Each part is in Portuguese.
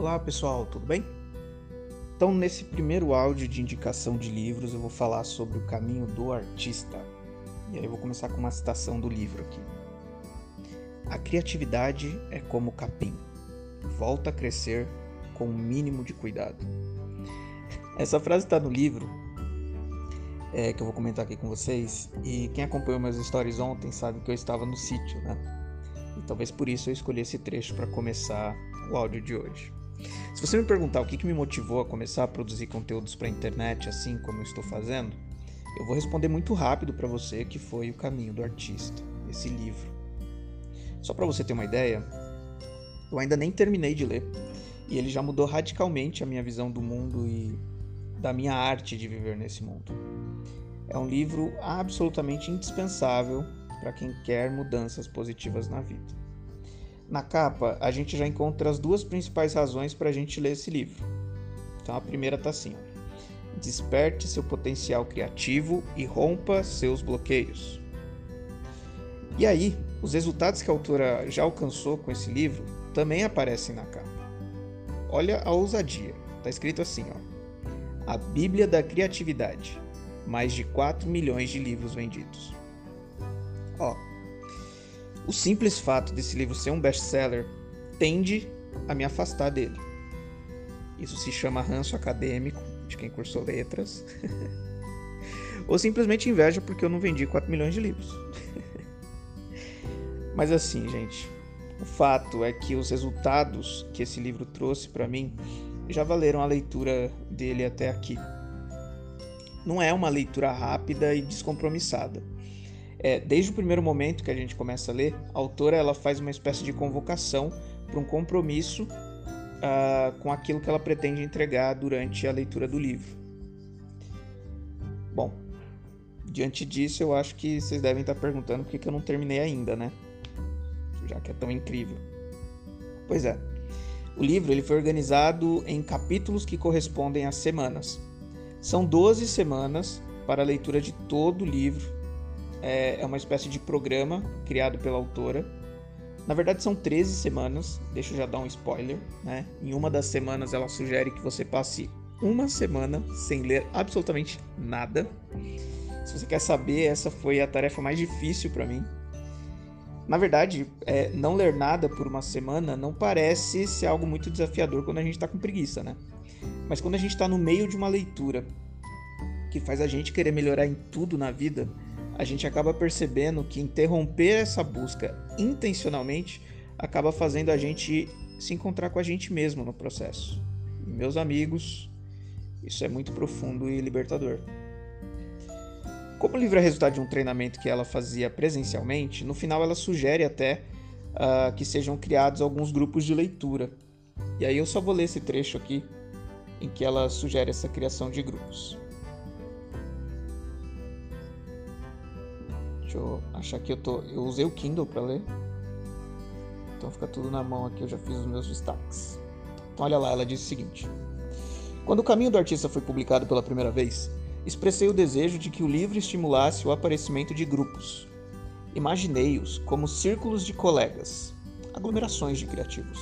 Olá pessoal, tudo bem? Então, nesse primeiro áudio de indicação de livros, eu vou falar sobre o caminho do artista. E aí eu vou começar com uma citação do livro aqui. A criatividade é como o capim, volta a crescer com o um mínimo de cuidado. Essa frase está no livro é, que eu vou comentar aqui com vocês. E quem acompanhou meus stories ontem sabe que eu estava no sítio, né? E talvez por isso eu escolhi esse trecho para começar o áudio de hoje. Se você me perguntar o que, que me motivou a começar a produzir conteúdos para a internet assim como eu estou fazendo, eu vou responder muito rápido para você que foi o caminho do artista, esse livro. Só para você ter uma ideia, eu ainda nem terminei de ler e ele já mudou radicalmente a minha visão do mundo e da minha arte de viver nesse mundo. É um livro absolutamente indispensável para quem quer mudanças positivas na vida. Na capa, a gente já encontra as duas principais razões para a gente ler esse livro. Então, a primeira está assim: ó. desperte seu potencial criativo e rompa seus bloqueios. E aí, os resultados que a autora já alcançou com esse livro também aparecem na capa. Olha a ousadia. Está escrito assim, ó. A Bíblia da Criatividade. Mais de 4 milhões de livros vendidos. Ó, o simples fato desse livro ser um best-seller tende a me afastar dele. Isso se chama ranço acadêmico de quem cursou letras. Ou simplesmente inveja porque eu não vendi 4 milhões de livros. Mas assim, gente, o fato é que os resultados que esse livro trouxe para mim já valeram a leitura dele até aqui. Não é uma leitura rápida e descompromissada é, desde o primeiro momento que a gente começa a ler, a autora ela faz uma espécie de convocação para um compromisso uh, com aquilo que ela pretende entregar durante a leitura do livro. Bom, diante disso, eu acho que vocês devem estar perguntando por que eu não terminei ainda, né? Já que é tão incrível. Pois é. O livro ele foi organizado em capítulos que correspondem a semanas. São 12 semanas para a leitura de todo o livro é, é uma espécie de programa criado pela autora. Na verdade, são 13 semanas, deixa eu já dar um spoiler, né? Em uma das semanas ela sugere que você passe uma semana sem ler absolutamente nada. Se você quer saber, essa foi a tarefa mais difícil para mim. Na verdade, é, não ler nada por uma semana não parece ser algo muito desafiador quando a gente está com preguiça, né? Mas quando a gente está no meio de uma leitura que faz a gente querer melhorar em tudo na vida, a gente acaba percebendo que interromper essa busca intencionalmente acaba fazendo a gente se encontrar com a gente mesmo no processo. E, meus amigos, isso é muito profundo e libertador. Como o livro é resultado de um treinamento que ela fazia presencialmente, no final ela sugere até uh, que sejam criados alguns grupos de leitura. E aí eu só vou ler esse trecho aqui em que ela sugere essa criação de grupos. Deixa eu achar que eu tô. Eu usei o Kindle para ler. Então fica tudo na mão aqui, eu já fiz os meus destaques. Então olha lá, ela diz o seguinte: Quando o Caminho do Artista foi publicado pela primeira vez, expressei o desejo de que o livro estimulasse o aparecimento de grupos. Imaginei-os como círculos de colegas, aglomerações de criativos,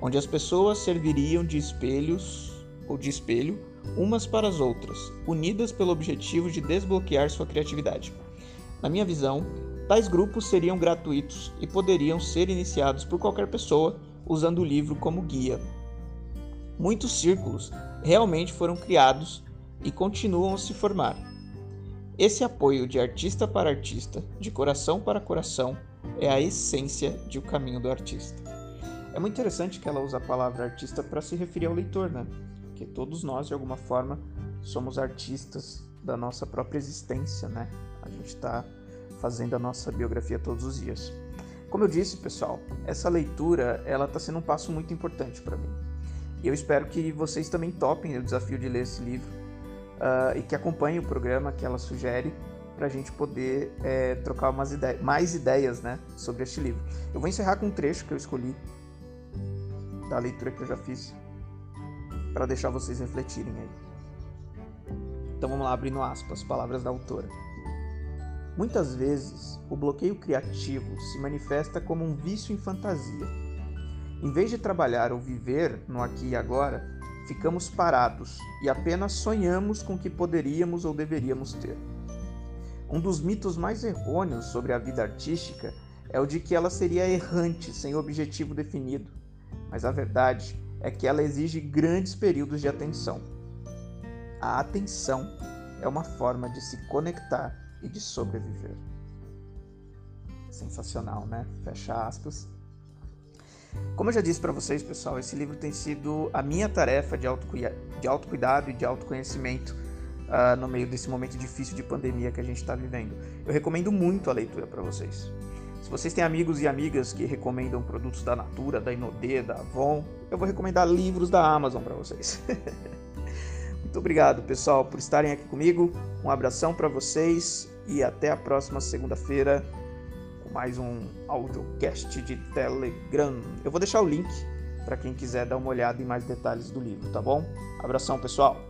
onde as pessoas serviriam de espelhos ou de espelho umas para as outras, unidas pelo objetivo de desbloquear sua criatividade. Na minha visão, tais grupos seriam gratuitos e poderiam ser iniciados por qualquer pessoa usando o livro como guia. Muitos círculos realmente foram criados e continuam a se formar. Esse apoio de artista para artista, de coração para coração, é a essência de O Caminho do Artista. É muito interessante que ela usa a palavra artista para se referir ao leitor, né? Porque todos nós, de alguma forma, somos artistas da nossa própria existência, né? A gente está fazendo a nossa biografia todos os dias. Como eu disse, pessoal, essa leitura ela está sendo um passo muito importante para mim. E eu espero que vocês também topem o desafio de ler esse livro uh, e que acompanhem o programa que ela sugere para a gente poder é, trocar umas mais ideias né, sobre este livro. Eu vou encerrar com um trecho que eu escolhi da leitura que eu já fiz para deixar vocês refletirem aí. Então vamos lá, abrindo aspas, palavras da autora. Muitas vezes, o bloqueio criativo se manifesta como um vício em fantasia. Em vez de trabalhar ou viver no aqui e agora, ficamos parados e apenas sonhamos com o que poderíamos ou deveríamos ter. Um dos mitos mais errôneos sobre a vida artística é o de que ela seria errante, sem objetivo definido. Mas a verdade é que ela exige grandes períodos de atenção. A atenção é uma forma de se conectar e de sobreviver. Sensacional, né? Fecha aspas. Como eu já disse para vocês, pessoal, esse livro tem sido a minha tarefa de, de autocuidado e de autoconhecimento uh, no meio desse momento difícil de pandemia que a gente está vivendo. Eu recomendo muito a leitura para vocês. Se vocês têm amigos e amigas que recomendam produtos da Natura, da Inodê, da Avon, eu vou recomendar livros da Amazon para vocês. muito obrigado, pessoal, por estarem aqui comigo. Um abração para vocês e até a próxima segunda-feira com mais um audiocast de Telegram. Eu vou deixar o link para quem quiser dar uma olhada em mais detalhes do livro, tá bom? Abração, pessoal.